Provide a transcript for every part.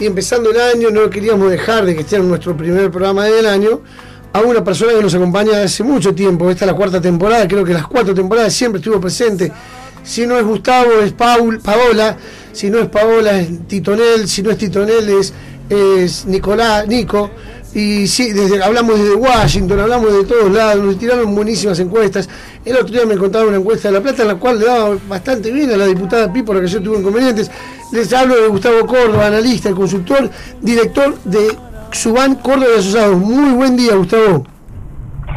y empezando el año no queríamos dejar de que esté en nuestro primer programa del año a una persona que nos acompaña hace mucho tiempo. Esta es la cuarta temporada, creo que las cuatro temporadas siempre estuvo presente. Si no es Gustavo, es Paul, Paola. Si no es Paola, es Titonel. Si no es Titonel, es, es Nicolás, Nico. Y sí, desde, hablamos desde Washington, hablamos de todos lados, nos tiraron buenísimas encuestas. El otro día me contaron una encuesta de La Plata en la cual le daba bastante bien a la diputada Pi, por que yo tuve inconvenientes. Les hablo de Gustavo Córdoba, analista, consultor, director de Subán Córdoba y Asociados. Muy buen día, Gustavo.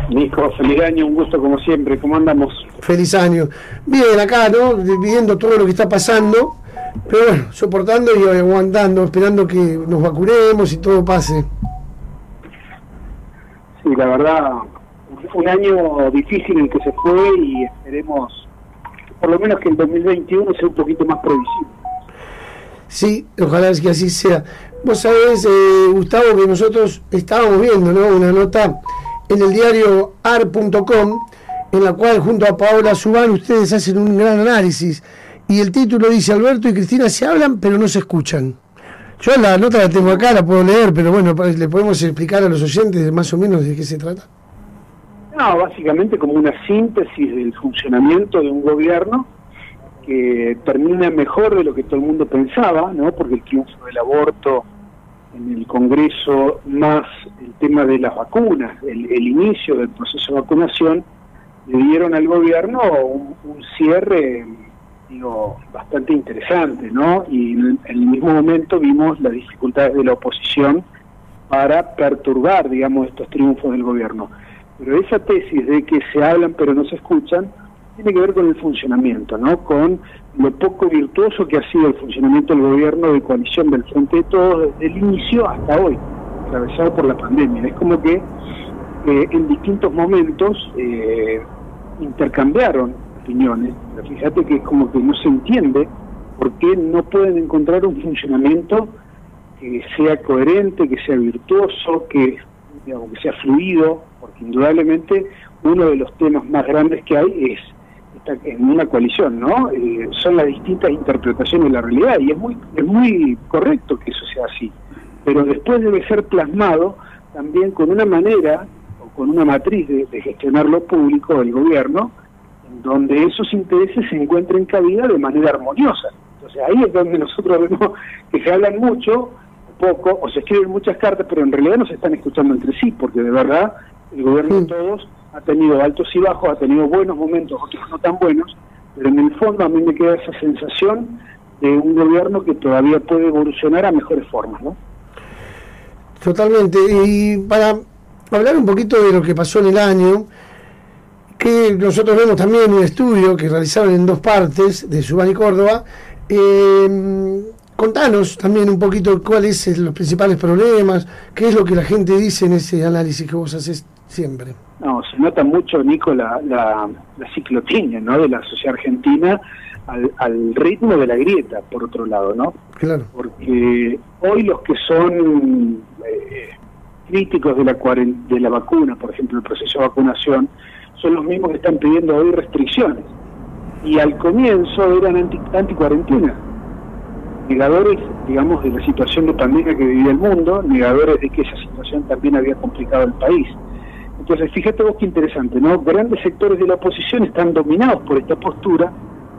Nico, feliz año, un gusto como siempre. ¿Cómo andamos? Feliz año. Bien, acá, ¿no? Viendo todo lo que está pasando, pero bueno, soportando y aguantando, esperando que nos vacunemos y todo pase. Sí, la verdad, un año difícil el que se fue y esperemos por lo menos que el 2021 sea un poquito más previsible. Sí, ojalá que así sea. Vos sabés, eh, Gustavo, que nosotros estábamos viendo ¿no? una nota en el diario ar.com en la cual junto a Paola Subán ustedes hacen un gran análisis y el título dice Alberto y Cristina se hablan pero no se escuchan. Yo la nota la tengo acá, la puedo leer, pero bueno, le podemos explicar a los oyentes más o menos de qué se trata. No, básicamente como una síntesis del funcionamiento de un gobierno que termina mejor de lo que todo el mundo pensaba, ¿no? Porque el triunfo del aborto en el Congreso, más el tema de las vacunas, el, inicio del proceso de vacunación, le dieron al gobierno un, cierre digo, bastante interesante, ¿no? Y en, el mismo momento vimos las dificultades de la oposición para perturbar, digamos, estos triunfos del gobierno. Pero esa tesis de que se hablan pero no se escuchan tiene que ver con el funcionamiento, ¿no? Con lo poco virtuoso que ha sido el funcionamiento del gobierno de coalición del Frente de Todos desde el inicio hasta hoy, atravesado por la pandemia. Es como que eh, en distintos momentos eh, intercambiaron opiniones. Pero fíjate que es como que no se entiende por qué no pueden encontrar un funcionamiento que sea coherente, que sea virtuoso, que, digamos, que sea fluido, porque indudablemente uno de los temas más grandes que hay es en una coalición, ¿no? Eh, son las distintas interpretaciones de la realidad y es muy es muy correcto que eso sea así, pero después debe ser plasmado también con una manera o con una matriz de, de gestionar lo público del gobierno donde esos intereses se encuentren cabida de manera armoniosa. Entonces ahí es donde nosotros vemos que se hablan mucho, poco, o se escriben muchas cartas, pero en realidad no se están escuchando entre sí, porque de verdad el gobierno de todos ha tenido altos y bajos, ha tenido buenos momentos, otros no tan buenos, pero en el fondo a mí me queda esa sensación de un gobierno que todavía puede evolucionar a mejores formas, ¿no? Totalmente. Y para hablar un poquito de lo que pasó en el año, que nosotros vemos también un estudio que realizaron en dos partes de Subán y Córdoba. Eh, contanos también un poquito cuáles son los principales problemas, qué es lo que la gente dice en ese análisis que vos haces siempre. No, se nota mucho, Nico, la, la, ciclotimia ¿no? de la sociedad argentina al, ritmo de la grieta, por otro lado, ¿no? Claro. Porque hoy los que son eh, críticos de la, de la vacuna, por ejemplo, el proceso de vacunación, son los mismos que están pidiendo hoy restricciones. Y al comienzo eran anti, anti negadores, digamos, de la situación de pandemia que vivía el mundo, negadores de que esa situación también había complicado el país. Entonces, fíjate vos qué interesante, ¿no? Grandes sectores de la oposición están dominados por esta postura,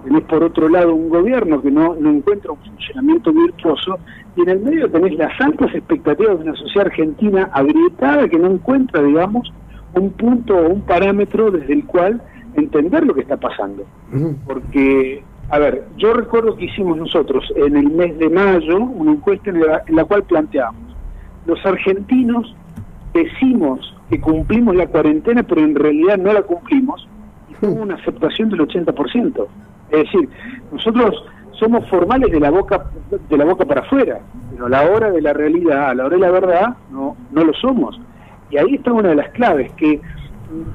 tenés por otro lado un gobierno que no, no encuentra un funcionamiento virtuoso, y en el medio tenés las altas expectativas de una sociedad argentina agrietada que no encuentra, digamos, un punto o un parámetro desde el cual entender lo que está pasando. Porque, a ver, yo recuerdo que hicimos nosotros en el mes de mayo una encuesta en la, cual planteamos, los argentinos decimos que cumplimos la cuarentena, pero en realidad no la cumplimos, y tuvo una aceptación del 80%. Es decir, nosotros somos formales de la boca de la boca para afuera, pero a la hora de la realidad, a la hora de la verdad, no, no lo somos. Y ahí está una de las claves, que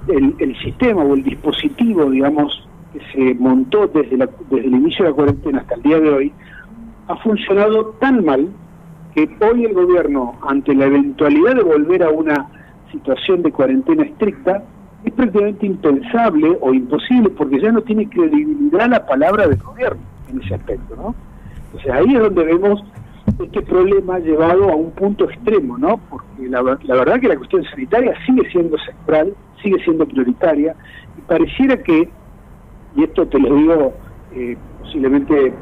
el, sistema o el dispositivo, digamos, que se montó desde, desde el inicio de la cuarentena hasta el día de hoy, ha funcionado tan mal que hoy el gobierno, ante la eventualidad de volver a una situación de cuarentena estricta, es prácticamente impensable o imposible porque ya no tiene credibilidad la palabra del gobierno en ese aspecto, ¿no? Entonces ahí es donde vemos este problema llevado a un punto extremo, ¿no? Porque la, la verdad que la cuestión sanitaria sigue siendo central, sigue siendo prioritaria, y pareciera que, y esto te lo digo eh, posiblemente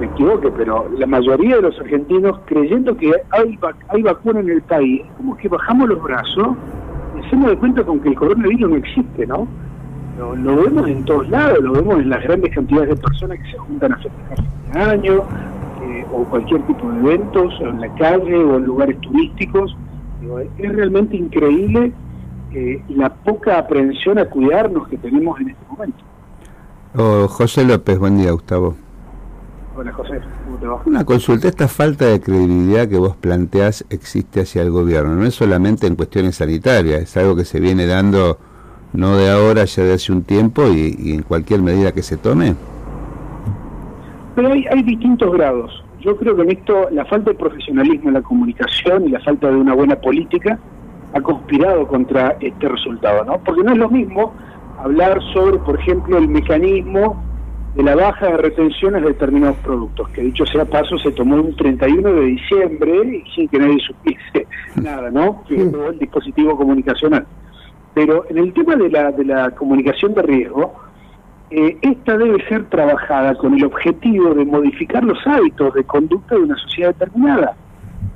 me equivoque, pero la mayoría de los argentinos creyendo que hay, hay vacuna en el país, como que bajamos los brazos y hacemos de cuenta con que el coronavirus no existe, ¿no? Lo, vemos en todos lados, lo vemos en las grandes cantidades de personas que se juntan a festejar de año, eh, o cualquier tipo de eventos, en la calle o en lugares turísticos. es realmente increíble eh, la poca aprehensión a cuidarnos que tenemos en este momento. Oh, José López, buen día, Gustavo. Hola, José. ¿Cómo te va? Una consulta, esta falta de credibilidad que vos planteás existe hacia el gobierno, no es solamente en cuestiones sanitarias, es algo que se viene dando no de ahora, ya de hace un tiempo y, en cualquier medida que se tome. Pero hay, hay distintos grados. Yo creo que en esto la falta de profesionalismo en la comunicación y la falta de una buena política ha conspirado contra este resultado, ¿no? Porque no es lo mismo hablar sobre, por ejemplo, el mecanismo de la baja de retenciones de determinados productos, que dicho sea paso se tomó un 31 de diciembre y sin que nadie supiese nada, ¿no? el dispositivo comunicacional. Pero en el tema de la, de la comunicación de riesgo, eh, esta debe ser trabajada con el objetivo de modificar los hábitos de conducta de una sociedad determinada.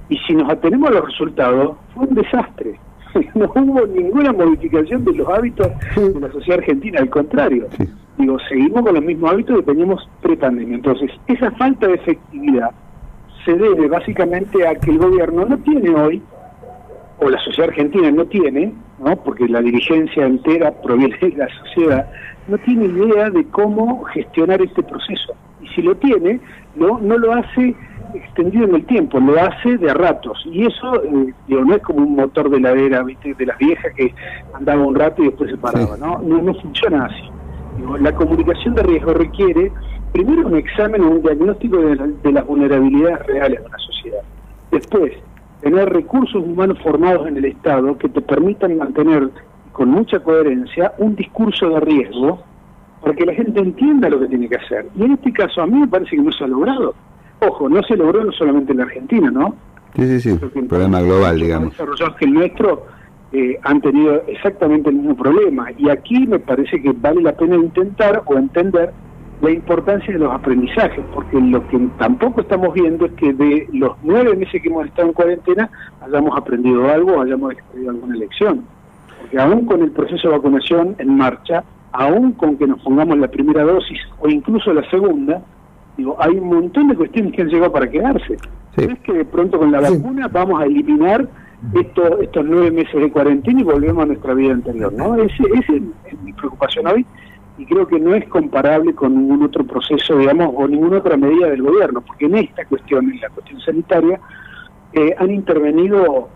Y si nos atenemos a los resultados, fue un desastre. no hubo ninguna modificación de los hábitos de la sociedad argentina, al contrario. Digo, seguimos con los mismos hábitos que teníamos pre-pandemia. Entonces, esa falta de efectividad se debe básicamente a que el gobierno no tiene hoy, o la sociedad argentina no tiene, ¿no? porque la dirigencia entera proviene de la sociedad, no tiene idea de cómo gestionar este proceso. Y si lo tiene, no, no lo hace extendido en el tiempo, lo hace de ratos. Y eso eh, digo, no es como un motor de ladera ¿viste? de las viejas que andaba un rato y después se paraba, ¿no? No, no funciona así. la comunicación de riesgo requiere primero un examen o un diagnóstico de, de las vulnerabilidades reales de una sociedad. Después, tener recursos humanos formados en el Estado que te permitan mantener con mucha coherencia un discurso de riesgo para que la gente entienda lo que tiene que hacer. Y en este caso a mí me parece que no se ha logrado. Ojo, no se logró no solamente en la Argentina, ¿no? Sí, sí, sí, un problema global, digamos. desarrollados que el nuestro eh, han tenido exactamente el mismo problema. Y aquí me parece que vale la pena intentar o entender la importancia de los aprendizajes, porque lo que tampoco estamos viendo es que de los nueve meses que hemos estado en cuarentena hayamos aprendido algo, hayamos extraído alguna lección. Porque aún con el proceso de vacunación en marcha, aún con que nos pongamos la primera dosis o incluso la segunda, Digo, hay un montón de cuestiones que han llegado para quedarse. No es que de pronto con la vacuna vamos a eliminar estos estos nueve meses de cuarentena y volvemos a nuestra vida anterior, ¿no? Esa es mi preocupación hoy y creo que no es comparable con ningún otro proceso, digamos, o ninguna otra medida del gobierno, porque en esta cuestión, en la cuestión sanitaria, eh, han intervenido,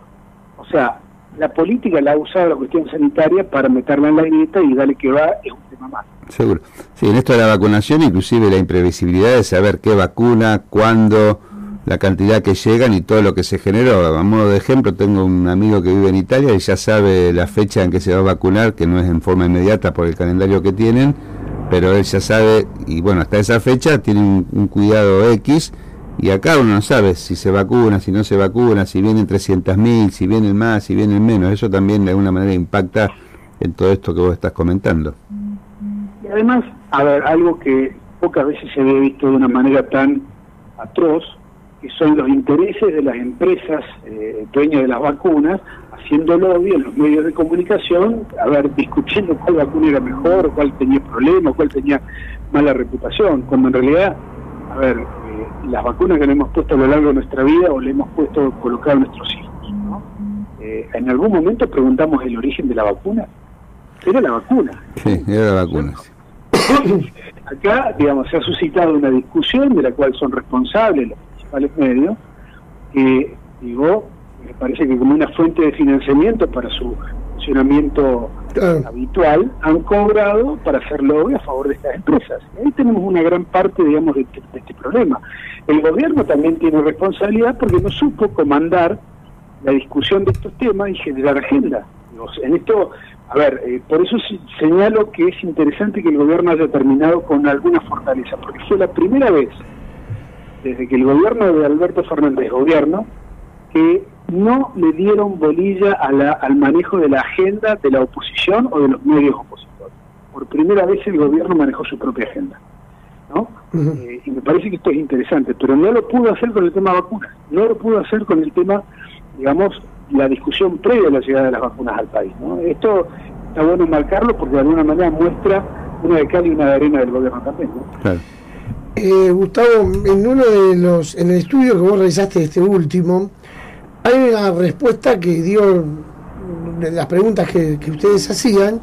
o sea, la política la ha usado la cuestión sanitaria para meterla en la grieta y darle que va, es un tema más. Seguro. Sí, en esto de la vacunación, inclusive la imprevisibilidad de saber qué vacuna, cuándo, la cantidad que llegan y todo lo que se generó. A modo de ejemplo, tengo un amigo que vive en Italia y ya sabe la fecha en que se va a vacunar, que no es en forma inmediata por el calendario que tienen, pero él ya sabe, y bueno, hasta esa fecha tiene un, cuidado X, y acá uno no sabe si se vacuna, si no se vacuna, si vienen 300.000, si vienen más, si vienen menos. Eso también de alguna manera impacta en todo esto que vos estás comentando. Y además, a ver, algo que pocas veces se había visto de una manera tan atroz, que son los intereses de las empresas eh, dueñas de las vacunas, haciendo lobby en los medios de comunicación, a ver, discutiendo cuál vacuna era mejor, cuál tenía problemas, cuál tenía mala reputación, cuando en realidad, a ver, las vacunas que le hemos puesto a lo largo de nuestra vida o le hemos puesto colocar a nuestros hijos, ¿no? Eh, en algún momento preguntamos el origen de la vacuna. Era la vacuna. Sí, era la vacuna. Acá, digamos, se ha suscitado una discusión de la cual son responsables los principales medios, que, digo, me parece que como una fuente de financiamiento para su funcionamiento habitual, han cobrado para hacer lobby a favor de estas empresas. ahí tenemos una gran parte, digamos, de, de este problema. El gobierno también tiene responsabilidad porque no supo comandar la discusión de estos temas y generar agenda. En esto a ver, eh, por eso señalo que es interesante que el gobierno haya terminado con alguna fortaleza, porque fue la primera vez desde que el gobierno de Alberto Fernández gobierno, que no le dieron bolilla al manejo de la agenda de la oposición o de los medios opositores. Por primera vez el gobierno manejó su propia agenda. ¿no? Eh, y me parece que esto es interesante, pero no lo pudo hacer con el tema vacunas, no lo pudo hacer con el tema, digamos, la discusión previa a la llegada de las vacunas al país. ¿no? Esto está bueno marcarlo porque de alguna manera muestra una de cal y una de arena del gobierno también. Eh, Gustavo, en uno de los, en el estudio que vos realizaste este último, hay una respuesta que dio de las preguntas que, ustedes hacían.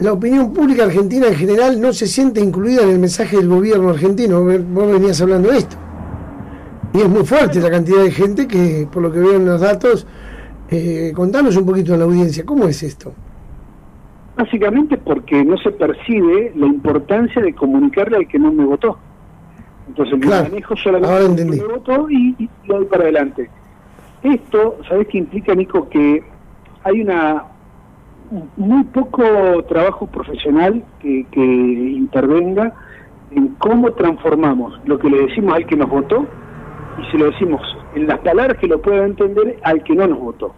La opinión pública argentina en general no se siente incluida en el mensaje del gobierno argentino. Vos venías hablando de esto. Y es muy fuerte la cantidad de gente que, por lo que veo en los datos, eh, contanos un poquito a la audiencia, ¿cómo es esto? Básicamente porque no se percibe la importancia de comunicarle al que no me votó. Entonces me manejo solamente que me votó y, lo doy para adelante. Esto, ¿sabes qué implica, Nico? Que hay una muy poco trabajo profesional que, que intervenga en cómo transformamos lo que le decimos al que nos votó y se lo decimos en las palabras que lo pueda entender al que no nos votó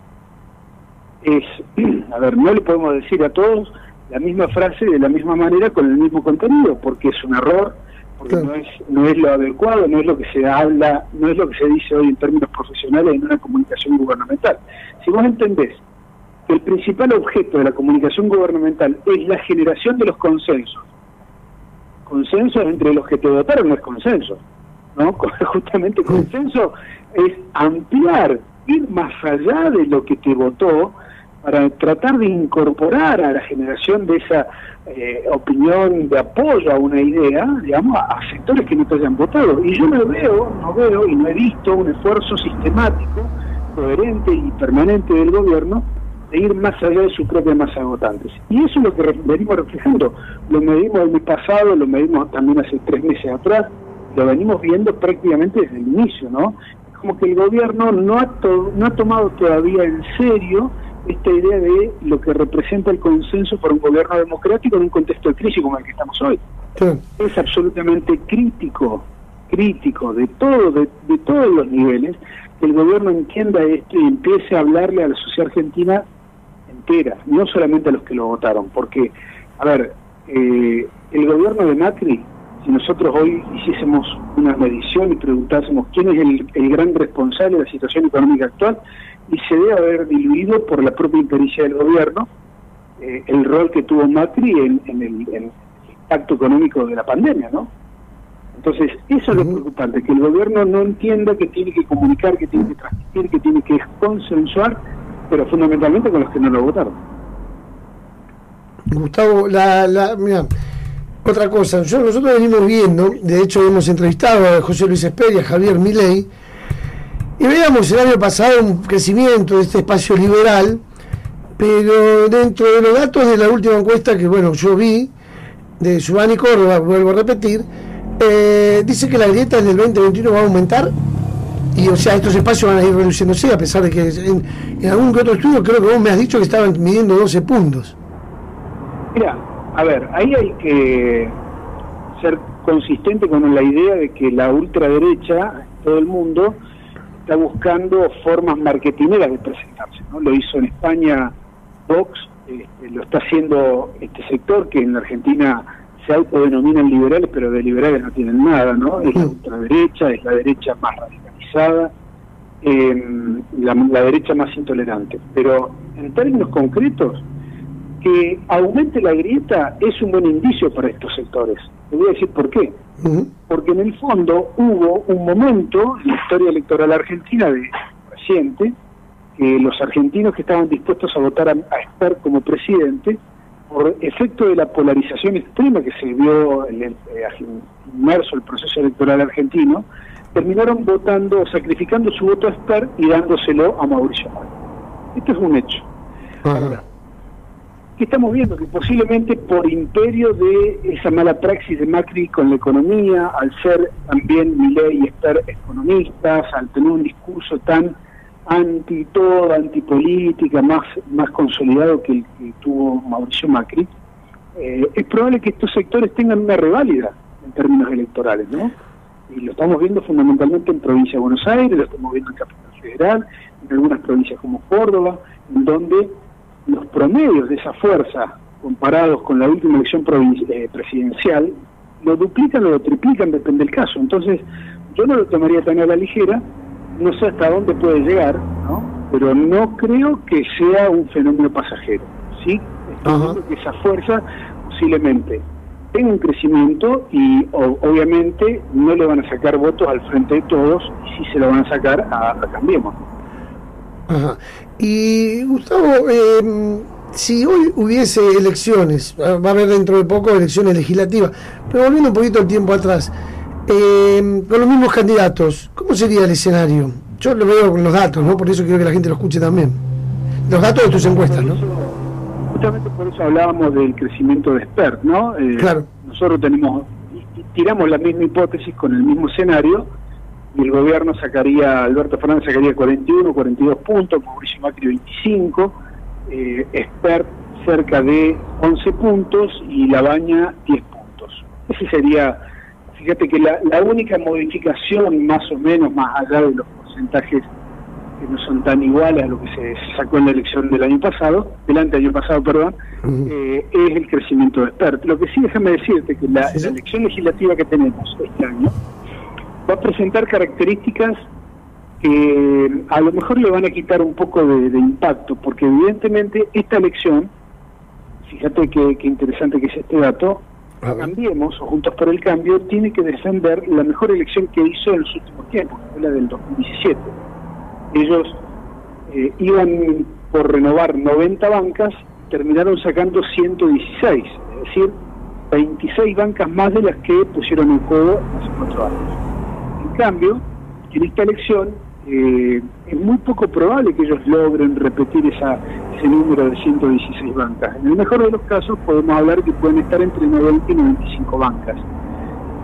es, a ver, no le podemos decir a todos la misma frase de la misma manera con el mismo contenido, porque es un error, porque no es no es lo adecuado, no es lo que se habla, no es lo que se dice hoy en términos profesionales en una comunicación gubernamental. Si vos entendés que el principal objeto de la comunicación gubernamental es la generación de los consensos, consensos entre los que te votaron no es consenso, ¿no? Justamente consenso es ampliar, ir más allá de lo que te votó, para tratar de incorporar a la generación de esa eh, opinión de apoyo a una idea, digamos, a, sectores que no te hayan votado. Y yo no veo, no veo y no he visto un esfuerzo sistemático, coherente y permanente del gobierno de ir más allá de su propia masa de votantes. Y eso es lo que venimos reflejando. Lo medimos el mes pasado, lo medimos también hace tres meses atrás, lo venimos viendo prácticamente desde el inicio, ¿no? Como que el gobierno no ha, no ha tomado todavía en serio esta idea de lo que representa el consenso para un gobierno democrático en un contexto de crisis como el que estamos hoy. Es absolutamente crítico, crítico de todo, de, todos los niveles, que el gobierno entienda esto y empiece a hablarle a la sociedad argentina entera, no solamente a los que lo votaron, porque, a ver, eh, el gobierno de Macri, si nosotros hoy hiciésemos una medición y preguntásemos quién es el, el gran responsable de la situación económica actual, y se debe haber diluido por la propia impericia del gobierno eh, el rol que tuvo Macri en, el, impacto económico de la pandemia, ¿no? Entonces, eso es lo preocupante, que el gobierno no entienda que tiene que comunicar, que tiene que transmitir, que tiene que consensuar, pero fundamentalmente con los que no lo votaron. Gustavo, la, la, mira, otra cosa, yo, nosotros venimos viendo, de hecho hemos entrevistado a José Luis Esperia, a Javier Milei, y veíamos el año pasado un crecimiento de este espacio liberal, pero dentro de los datos de la última encuesta que bueno yo vi, de Subani Córdoba, vuelvo a repetir, eh, dice que la grieta del 2021 va a aumentar y o sea estos espacios van a ir reduciéndose a pesar de que en, en algún que otro estudio creo que vos me has dicho que estaban midiendo 12 puntos. Mira, a ver, ahí hay que ser consistente con la idea de que la ultraderecha, todo el mundo, está buscando formas marketineras de presentarse. ¿no? Lo hizo en España Vox, este, lo está haciendo este sector que en la Argentina se autodenominan liberales, pero de liberales no tienen nada, ¿no? Es la ultraderecha, es la derecha más radicalizada, em, la, la derecha más intolerante. Pero en términos concretos, que aumente la grieta es un buen indicio para estos sectores. Te voy a decir por qué porque en el fondo hubo un momento en la historia electoral argentina de reciente que los argentinos que estaban dispuestos a votar a, a como presidente por efecto de la polarización extrema que se vio en el, eh, inmerso el proceso electoral argentino, terminaron votando, sacrificando su voto a Esper y dándoselo a Mauricio Macri. Esto es un hecho que estamos viendo que posiblemente por imperio de esa mala praxis de Macri con la economía, al ser también Milei y estar economistas, al tener un discurso tan anti todo, antipolítica, más, más consolidado que el que tuvo Mauricio Macri, eh, es probable que estos sectores tengan una reválida en términos electorales, ¿no? Y lo estamos viendo fundamentalmente en provincia de Buenos Aires, lo estamos viendo en Capital Federal, en algunas provincias como Córdoba, en donde los promedios de esa fuerza comparados con la última elección eh, presidencial lo duplican o lo triplican, depende del caso. Entonces, yo no lo tomaría tan a la ligera, no sé hasta dónde puede llegar, ¿no? pero no creo que sea un fenómeno pasajero. ¿sí? Estoy que esa fuerza posiblemente tenga un crecimiento y obviamente no le van a sacar votos al frente de todos y sí se lo van a sacar a, Cambiemos. Ajá. Y Gustavo, eh, si hoy hubiese elecciones, va a haber dentro de poco elecciones legislativas, pero volviendo un poquito el tiempo atrás, eh, con los mismos candidatos, ¿cómo sería el escenario? Yo lo veo con los datos, ¿no? Por eso quiero que la gente lo escuche también. Los datos de tus encuestas, ¿no? Justamente por eso hablábamos del crecimiento de expert, ¿no? Eh, claro. Nosotros tenemos, tiramos la misma hipótesis con el mismo escenario, y el gobierno sacaría, Alberto Fernández sacaría 41, 42 puntos, Mauricio Macri 25, eh, expert cerca de 11 puntos y La Baña 10 puntos. Ese sería, fíjate que la, única modificación más o menos, más allá de los porcentajes que no son tan iguales a lo que se sacó en la elección del año pasado, del año pasado, perdón, eh, es el crecimiento de expert. Lo que sí, déjame decirte que la elección legislativa que tenemos este año va a presentar características que a lo mejor le van a quitar un poco de, impacto, porque evidentemente esta elección, fíjate qué interesante que es este dato, Cambiemos o Juntos por el Cambio tiene que defender la mejor elección que hizo en los últimos tiempos, que fue la del 2017. Ellos eh, iban por renovar 90 bancas, terminaron sacando 116, es decir, 26 bancas más de las que pusieron en juego hace cuatro años. En cambio, en esta elección eh, es muy poco probable que ellos logren repetir esa, ese número de 116 bancas. En el mejor de los casos podemos hablar que pueden estar entre 90 y 95 bancas.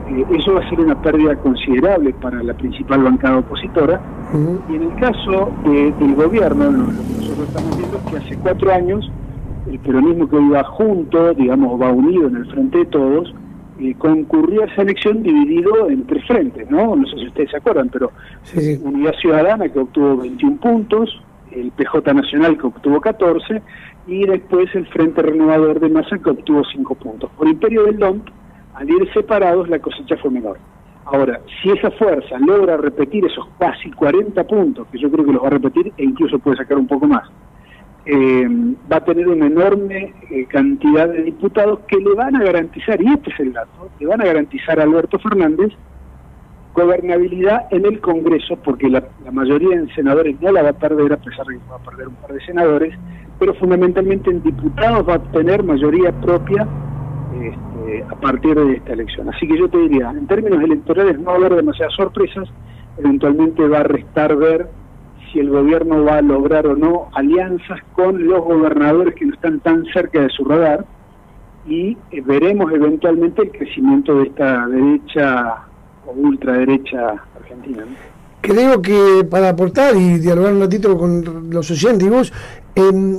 Eh, eso va a ser una pérdida considerable para la principal bancada opositora. Y en el caso del gobierno, lo, que nosotros estamos viendo es que hace cuatro años el peronismo que iba junto, digamos, va unido en el frente de todos, eh, concurrió a esa elección dividido en tres frentes, ¿no? No sé si ustedes se acuerdan, pero Unidad Ciudadana que obtuvo 21 puntos, el PJ Nacional que obtuvo 14 y después el Frente Renovador de Masa que obtuvo 5 puntos. Por Imperio del Don, al ir separados la cosecha fue menor. Ahora, si esa fuerza logra repetir esos casi 40 puntos, que yo creo que los va a repetir e incluso puede sacar un poco más, eh, va a tener una enorme eh, cantidad de diputados que le van a garantizar, y este es el dato, le van a garantizar a Alberto Fernández gobernabilidad en el Congreso, porque la, mayoría de senadores no la va a perder, a pesar de que va a perder un par de senadores, pero fundamentalmente en diputados va a tener mayoría propia este, a partir de esta elección. Así que yo te diría, en términos electorales no va a haber demasiadas sorpresas, eventualmente va a restar ver si el gobierno va a lograr o no alianzas con los gobernadores que no están tan cerca de su radar y eh, veremos eventualmente el crecimiento de esta derecha o ultraderecha argentina. Creo que para aportar y dialogar un ratito con los oyentes y vos, em,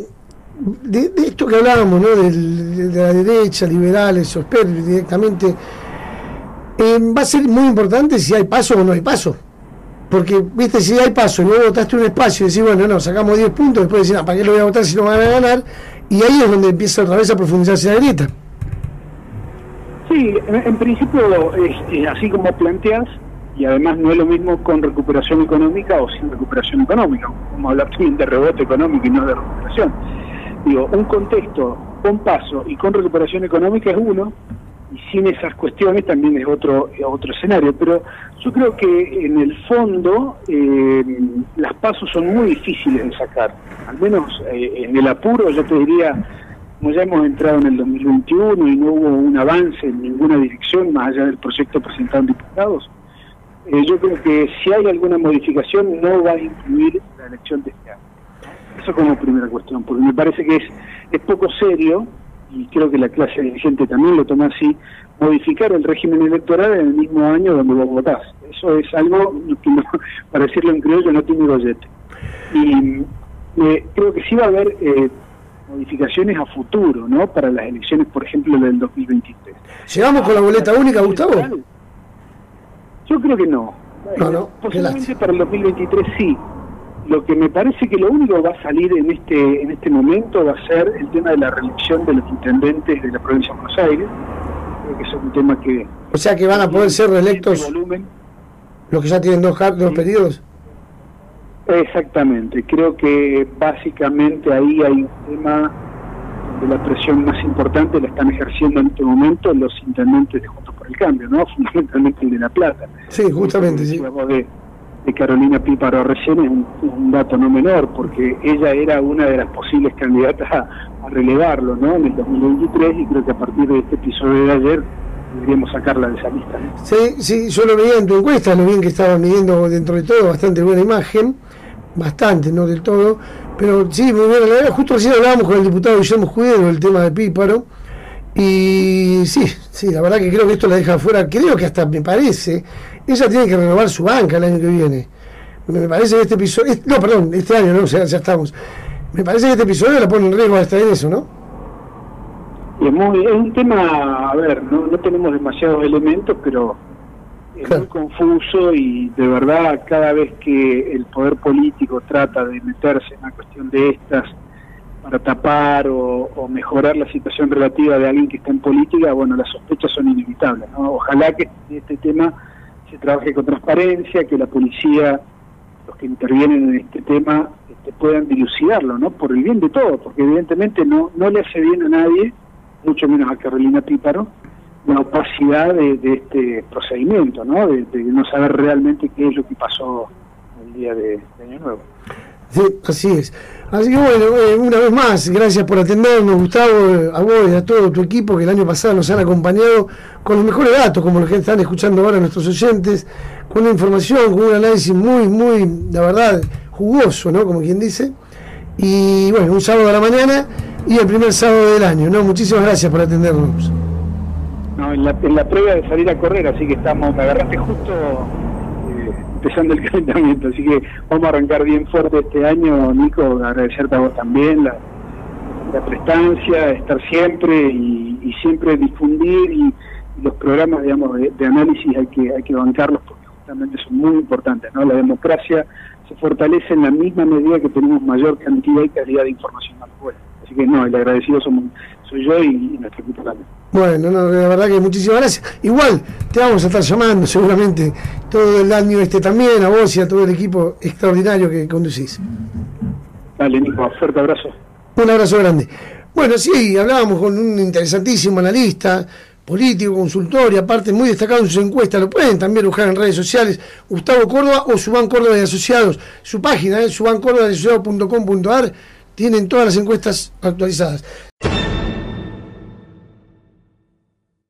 de, esto que hablábamos, ¿no? de, la derecha, liberales, sosper directamente, em, va a ser muy importante si hay paso o no hay paso porque, viste, si hay paso y luego votaste un espacio y decís, bueno, no, sacamos 10 puntos, después decís, no, ¿para qué lo voy a votar si no van a ganar? Y ahí es donde empieza otra vez a profundizarse la grieta. Sí, en, principio, es, así como planteas, y además no es lo mismo con recuperación económica o sin recuperación económica, como hablar de rebote económico y no de recuperación. Digo, un contexto con paso y con recuperación económica es uno, y sin esas cuestiones también es otro otro escenario. Pero yo creo que en el fondo eh, las pasos son muy difíciles de sacar. Al menos eh, en el apuro yo te diría como ya hemos entrado en el 2021 y no hubo un avance en ninguna dirección más allá del proyecto presentado en diputados eh, yo creo que si hay alguna modificación no va a incluir la elección de este año. Eso como primera cuestión porque me parece que es es poco serio y creo que la clase dirigente también lo toma así, modificar el régimen electoral en el mismo año donde vos votás. Eso es algo que, para decirlo en criollo, no tiene gollete. Y eh, creo que sí va a haber eh, modificaciones a futuro, ¿no? Para las elecciones, por ejemplo, del 2023. ¿Llegamos con la boleta única, Gustavo? Yo creo que no. No, no, Posiblemente para el 2023 sí. Lo que me parece que lo único que va a salir en este en este momento va a ser el tema de la reelección de los intendentes de la provincia de Buenos Aires. Creo que es un tema que... O sea que van a poder ser reelectos los que ya tienen dos, dos periodos. Exactamente, creo que básicamente ahí hay un tema de la presión más importante la están ejerciendo en este momento los intendentes de Juntos por el Cambio, ¿no? Fundamentalmente el de La Plata. Sí, justamente, sí. De, de Carolina Píparo recién es un, dato no menor, porque ella era una de las posibles candidatas a, relevarlo, ¿no? En el 2023 y creo que a partir de este episodio de ayer deberíamos sacarla de esa lista. Sí, sí, yo lo veía en tu encuesta, lo bien que estaba midiendo dentro de todo, bastante buena imagen bastante, no del todo, pero sí, muy buena. La verdad, justo recién hablábamos con el diputado Guillermo Judero el tema de Píparo, y sí, sí, la verdad que creo que esto la deja fuera, creo que hasta me parece, ella tiene que renovar su banca el año que viene. Me parece que este episodio, no, perdón, este año, no, o sea, ya estamos. Me parece que este episodio la pone en riesgo hasta en eso, ¿no? Es, muy, es un tema, a ver, no, no tenemos demasiados elementos, pero es muy confuso y de verdad cada vez que el poder político trata de meterse en una cuestión de estas para tapar o, mejorar la situación relativa de alguien que está en política, bueno, las sospechas son inevitables. ¿no? Ojalá que este tema se trabaje con transparencia, que la policía, los que intervienen en este tema, este, puedan dilucidarlo, ¿no? Por el bien de todos, porque evidentemente no, no le hace bien a nadie, mucho menos a Carolina Píparo, la opacidad de, este procedimiento, ¿no? De, no saber realmente qué es lo que pasó el día de, Año Nuevo. Sí, así es. Así que bueno, eh, una vez más, gracias por atendernos, Gustavo, a vos y a todo tu equipo que el año pasado nos han acompañado con los mejores datos, como los que están escuchando ahora nuestros oyentes, con una información, con un análisis muy, muy, la verdad, jugoso, ¿no? Como quien dice. Y bueno, un sábado a la mañana y el primer sábado del año, ¿no? Muchísimas gracias por atendernos. No, en la, en la prueba de salir a correr, así que estamos, me agarraste justo empezando el calentamiento, así que vamos a arrancar bien fuerte este año, Nico, agradecerte a vos también la, prestancia, estar siempre y, siempre difundir y, los programas, digamos, de, análisis hay que hay que bancarlos porque justamente son muy importantes, ¿no? La democracia se fortalece en la misma medida que tenemos mayor cantidad y calidad de información al pueblo. Así que no, el agradecido somos, soy yo y, y nuestro equipo también. Bueno, no, la verdad que muchísimas gracias. Igual te vamos a estar llamando seguramente todo el año este también, a vos y a todo el equipo extraordinario que conducís. Dale, Nico, fuerte abrazo. Un abrazo grande. Bueno, sí, hablábamos con un interesantísimo analista, político, consultor y aparte muy destacado en sus encuestas. Lo pueden también buscar en redes sociales, Gustavo Córdoba o Suban Córdoba de Asociados. Su página es ¿eh? subancórdoba tienen todas las encuestas actualizadas.